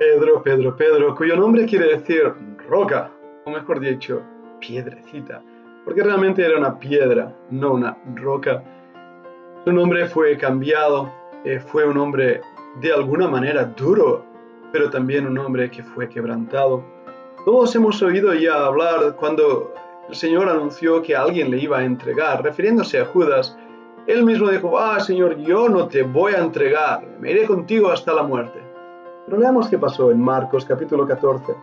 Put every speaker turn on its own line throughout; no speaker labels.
Pedro, Pedro, Pedro, cuyo nombre quiere decir roca, o mejor dicho, piedrecita, porque realmente era una piedra, no una roca. Su nombre fue cambiado, eh, fue un hombre de alguna manera duro, pero también un hombre que fue quebrantado. Todos hemos oído ya hablar cuando el Señor anunció que alguien le iba a entregar, refiriéndose a Judas. Él mismo dijo, ah, Señor, yo no te voy a entregar, me iré contigo hasta la muerte. Pero leamos qué pasó en Marcos capítulo 14.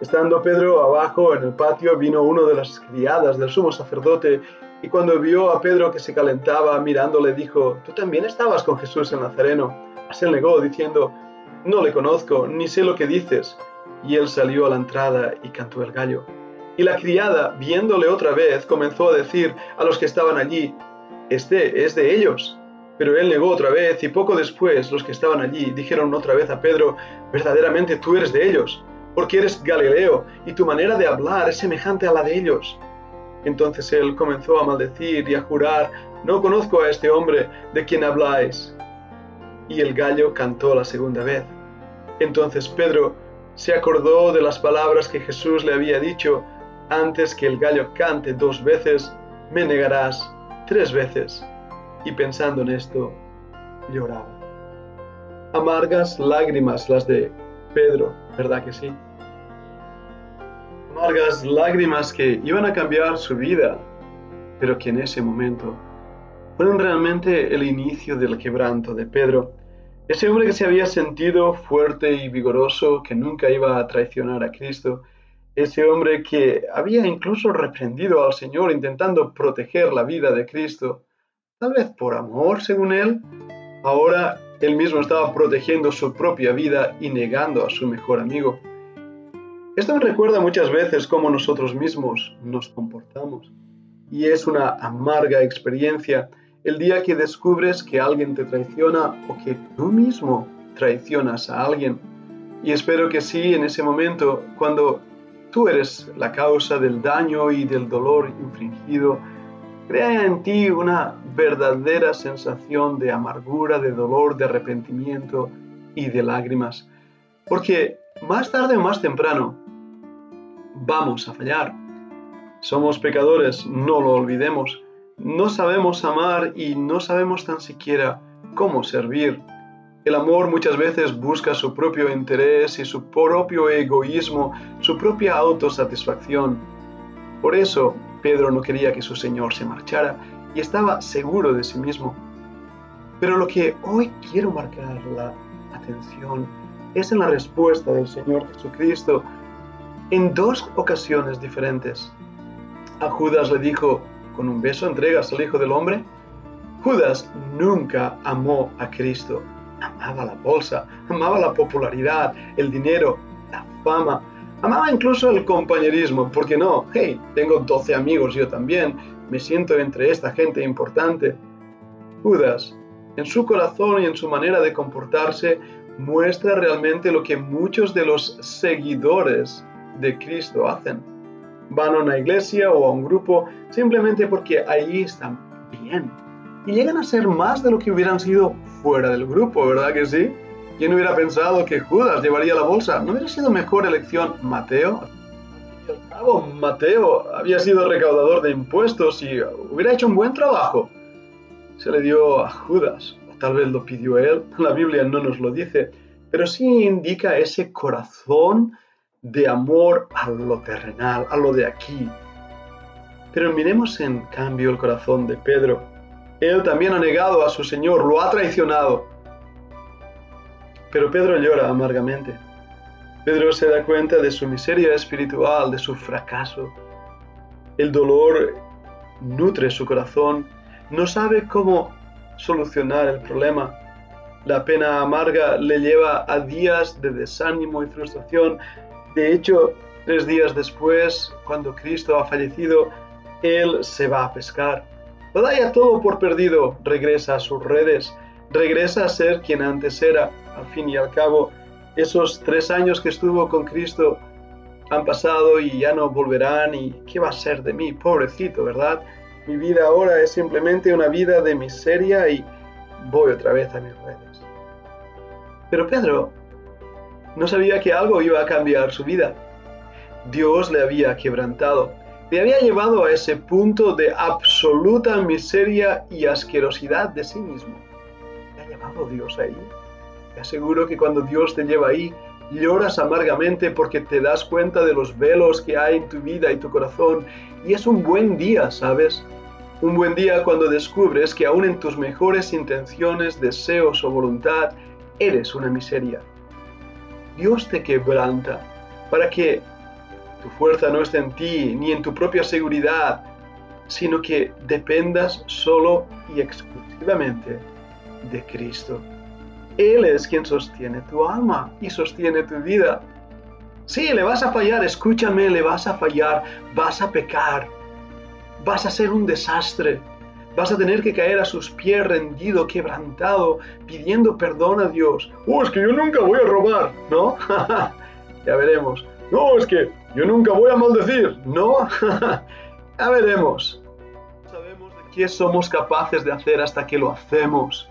Estando Pedro abajo en el patio, vino uno de las criadas del sumo sacerdote y cuando vio a Pedro que se calentaba mirándole dijo, tú también estabas con Jesús el Nazareno. Él negó diciendo, no le conozco, ni sé lo que dices. Y él salió a la entrada y cantó el gallo. Y la criada, viéndole otra vez, comenzó a decir a los que estaban allí, este es de ellos. Pero él negó otra vez y poco después los que estaban allí dijeron otra vez a Pedro, verdaderamente tú eres de ellos, porque eres Galileo y tu manera de hablar es semejante a la de ellos. Entonces él comenzó a maldecir y a jurar, no conozco a este hombre de quien habláis. Y el gallo cantó la segunda vez. Entonces Pedro se acordó de las palabras que Jesús le había dicho, antes que el gallo cante dos veces, me negarás tres veces y pensando en esto, lloraba. Amargas lágrimas las de Pedro, ¿verdad que sí? Amargas lágrimas que iban a cambiar su vida, pero que en ese momento fueron realmente el inicio del quebranto de Pedro. Ese hombre que se había sentido fuerte y vigoroso, que nunca iba a traicionar a Cristo, ese hombre que había incluso reprendido al Señor intentando proteger la vida de Cristo, tal vez por amor, según él, ahora él mismo estaba protegiendo su propia vida y negando a su mejor amigo. Esto me recuerda muchas veces cómo nosotros mismos nos comportamos. Y es una amarga experiencia el día que descubres que alguien te traiciona o que tú mismo traicionas a alguien. Y espero que sí, en ese momento, cuando tú eres la causa del daño y del dolor infringido, crea en ti una verdadera sensación de amargura, de dolor, de arrepentimiento y de lágrimas. Porque más tarde o más temprano vamos a fallar. Somos pecadores, no lo olvidemos. No sabemos amar y no sabemos tan siquiera cómo servir. El amor muchas veces busca su propio interés y su propio egoísmo, su propia autosatisfacción. Por eso Pedro no quería que su Señor se marchara y estaba seguro de sí mismo. Pero lo que hoy quiero marcar la atención es en la respuesta del Señor Jesucristo en dos ocasiones diferentes. A Judas le dijo, con un beso entregas al Hijo del Hombre. Judas nunca amó a Cristo. Amaba la bolsa, amaba la popularidad, el dinero, la fama, Amaba incluso el compañerismo, porque no, hey, tengo 12 amigos yo también, me siento entre esta gente importante. Judas, en su corazón y en su manera de comportarse, muestra realmente lo que muchos de los seguidores de Cristo hacen. Van a una iglesia o a un grupo simplemente porque ahí están bien. Y llegan a ser más de lo que hubieran sido fuera del grupo, ¿verdad que sí? ¿Quién hubiera pensado que Judas llevaría la bolsa? ¿No hubiera sido mejor elección Mateo? Al cabo, Mateo había sido recaudador de impuestos y hubiera hecho un buen trabajo. Se le dio a Judas, o tal vez lo pidió él, la Biblia no nos lo dice, pero sí indica ese corazón de amor a lo terrenal, a lo de aquí. Pero miremos en cambio el corazón de Pedro. Él también ha negado a su Señor, lo ha traicionado pero Pedro llora amargamente. Pedro se da cuenta de su miseria espiritual, de su fracaso. El dolor nutre su corazón, no sabe cómo solucionar el problema. La pena amarga le lleva a días de desánimo y frustración. De hecho, tres días después, cuando Cristo ha fallecido, él se va a pescar. Lo da ya todo por perdido, regresa a sus redes, regresa a ser quien antes era. Al fin y al cabo, esos tres años que estuvo con Cristo han pasado y ya no volverán y ¿qué va a ser de mí? Pobrecito, ¿verdad? Mi vida ahora es simplemente una vida de miseria y voy otra vez a mis redes. Pero Pedro no sabía que algo iba a cambiar su vida. Dios le había quebrantado, le había llevado a ese punto de absoluta miseria y asquerosidad de sí mismo. ¿Le ha llevado Dios ahí? Te aseguro que cuando Dios te lleva ahí, lloras amargamente porque te das cuenta de los velos que hay en tu vida y tu corazón. Y es un buen día, ¿sabes? Un buen día cuando descubres que aún en tus mejores intenciones, deseos o voluntad, eres una miseria. Dios te quebranta para que tu fuerza no esté en ti ni en tu propia seguridad, sino que dependas solo y exclusivamente de Cristo. Él es quien sostiene tu alma y sostiene tu vida. Sí, le vas a fallar, escúchame, le vas a fallar, vas a pecar, vas a ser un desastre, vas a tener que caer a sus pies rendido, quebrantado, pidiendo perdón a Dios. Oh, es que yo nunca voy a robar, ¿no? ya veremos. No, es que yo nunca voy a maldecir, ¿no? ya veremos. Sabemos de qué somos capaces de hacer hasta que lo hacemos.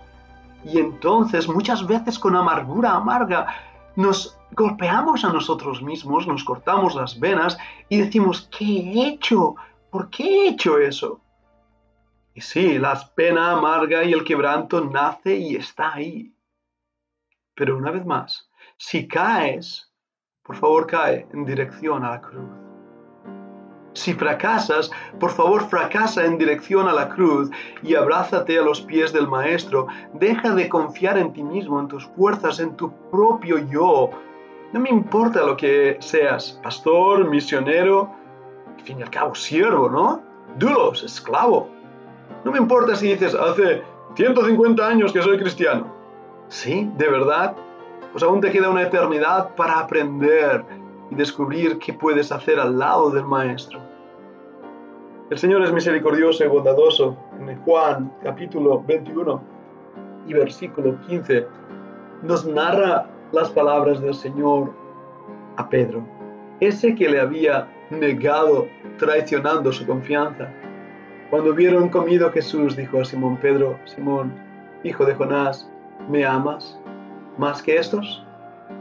Y entonces muchas veces con amargura amarga nos golpeamos a nosotros mismos, nos cortamos las venas y decimos, ¿qué he hecho? ¿Por qué he hecho eso? Y sí, la pena amarga y el quebranto nace y está ahí. Pero una vez más, si caes, por favor cae en dirección a la cruz. Si fracasas, por favor fracasa en dirección a la cruz y abrázate a los pies del Maestro. Deja de confiar en ti mismo, en tus fuerzas, en tu propio yo. No me importa lo que seas, pastor, misionero, al fin y al cabo siervo, ¿no? Dulos, esclavo. No me importa si dices, hace 150 años que soy cristiano. ¿Sí? ¿De verdad? Pues aún te queda una eternidad para aprender y descubrir qué puedes hacer al lado del Maestro. El Señor es misericordioso y bondadoso. En Juan capítulo 21 y versículo 15 nos narra las palabras del Señor a Pedro, ese que le había negado traicionando su confianza. Cuando vieron comido Jesús dijo a Simón Pedro, Simón, hijo de Jonás, ¿me amas más que estos?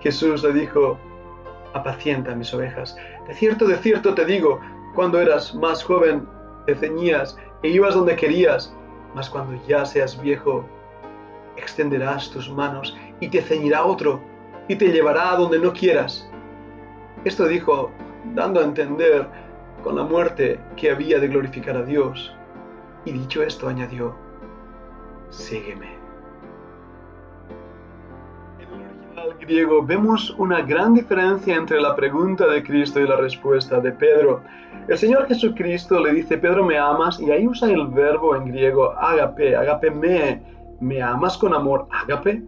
Jesús le dijo, apacienta mis ovejas. De cierto, de cierto te digo, cuando eras más joven te ceñías e ibas donde querías, mas cuando ya seas viejo, extenderás tus manos y te ceñirá otro y te llevará a donde no quieras. Esto dijo, dando a entender con la muerte que había de glorificar a Dios. Y dicho esto, añadió, sígueme. Vemos una gran diferencia entre la pregunta de Cristo y la respuesta de Pedro. El Señor Jesucristo le dice, Pedro, ¿me amas? Y ahí usa el verbo en griego agape, agape me, ¿me amas con amor agape?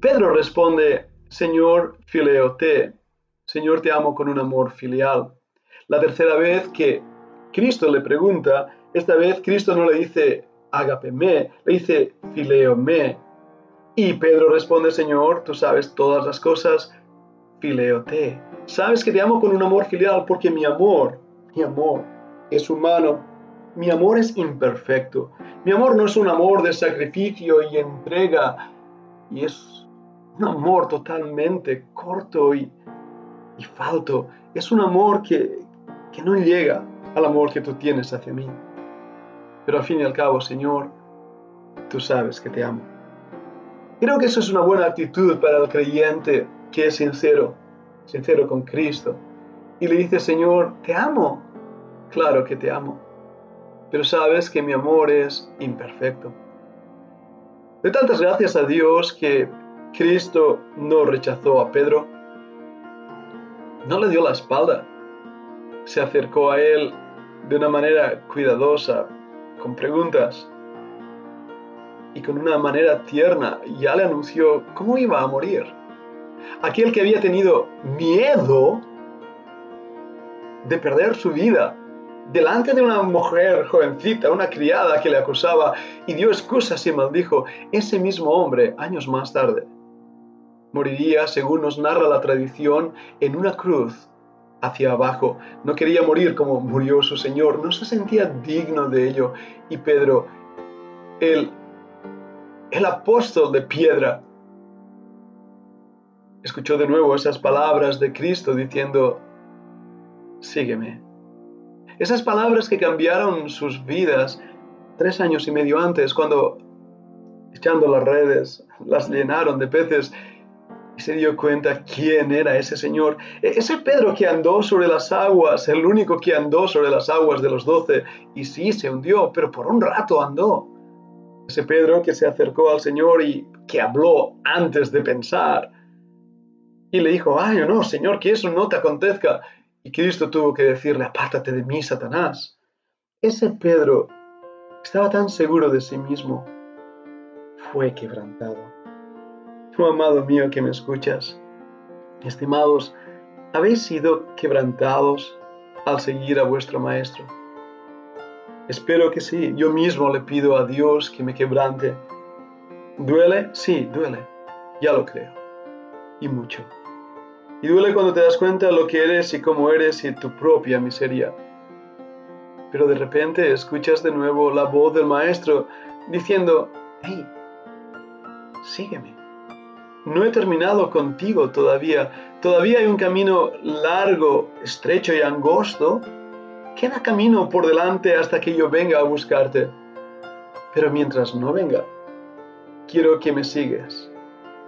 Pedro responde, Señor, fileote, Señor, te amo con un amor filial. La tercera vez que Cristo le pregunta, esta vez Cristo no le dice agape me, le dice fileo me, y Pedro responde, Señor, tú sabes todas las cosas, fileote. Sabes que te amo con un amor filial porque mi amor, mi amor es humano. Mi amor es imperfecto. Mi amor no es un amor de sacrificio y entrega. Y es un amor totalmente corto y, y falto. Es un amor que, que no llega al amor que tú tienes hacia mí. Pero al fin y al cabo, Señor, tú sabes que te amo. Creo que eso es una buena actitud para el creyente que es sincero, sincero con Cristo. Y le dice, Señor, te amo. Claro que te amo. Pero sabes que mi amor es imperfecto. De tantas gracias a Dios que Cristo no rechazó a Pedro. No le dio la espalda. Se acercó a él de una manera cuidadosa, con preguntas y con una manera tierna ya le anunció cómo iba a morir. aquel que había tenido miedo de perder su vida delante de una mujer jovencita, una criada que le acusaba y dio excusas y maldijo, ese mismo hombre, años más tarde, moriría, según nos narra la tradición, en una cruz hacia abajo. No quería morir como murió su Señor, no se sentía digno de ello. Y Pedro, el, el apóstol de piedra, escuchó de nuevo esas palabras de Cristo diciendo, sígueme. Esas palabras que cambiaron sus vidas tres años y medio antes, cuando echando las redes las llenaron de peces y se dio cuenta quién era ese Señor. E-, ese Pedro que andó sobre las aguas, el único que andó sobre las aguas de los doce, y sí, se hundió, pero por un rato andó. Ese Pedro que se acercó al Señor y que habló antes de pensar. Y le dijo, ay, no, Señor, que eso no te acontezca. Y Cristo tuvo que decirle, apártate de mí, Satanás. Ese Pedro estaba tan seguro de sí mismo, fue quebrantado. Tu amado mío que me escuchas, estimados, ¿habéis sido quebrantados al seguir a vuestro Maestro? Espero que sí. Yo mismo le pido a Dios que me quebrante. ¿Duele? Sí, duele. Ya lo creo. Y mucho. Y duele cuando te das cuenta de lo que eres y cómo eres y tu propia miseria. Pero de repente escuchas de nuevo la voz del Maestro diciendo, hey, sígueme. No he terminado contigo todavía. Todavía hay un camino largo, estrecho y angosto. Queda camino por delante hasta que yo venga a buscarte. Pero mientras no venga, quiero que me sigas,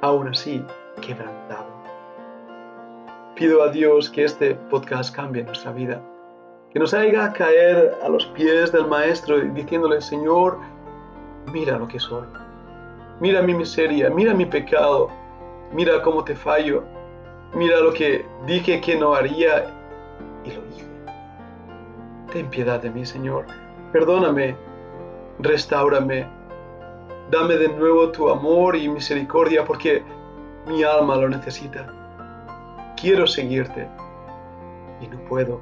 aún así quebrantado. Pido a Dios que este podcast cambie nuestra vida, que nos haga caer a los pies del Maestro diciéndole, Señor, mira lo que soy, mira mi miseria, mira mi pecado, mira cómo te fallo, mira lo que dije que no haría y lo hice. Ten piedad de mí, Señor, perdóname, restaurame, dame de nuevo tu amor y misericordia porque mi alma lo necesita. Quiero seguirte y no puedo.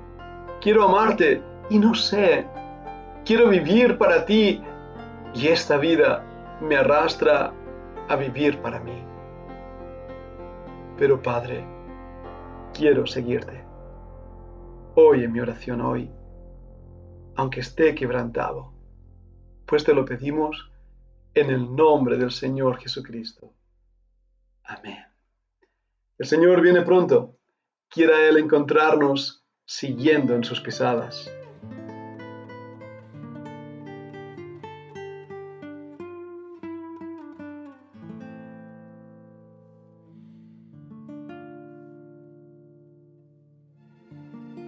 Quiero amarte y no sé. Quiero vivir para ti y esta vida me arrastra a vivir para mí. Pero Padre, quiero seguirte. Hoy en mi oración hoy, aunque esté quebrantado, pues te lo pedimos en el nombre del Señor Jesucristo. Amén. El Señor viene pronto. Quiera Él encontrarnos siguiendo en sus pisadas.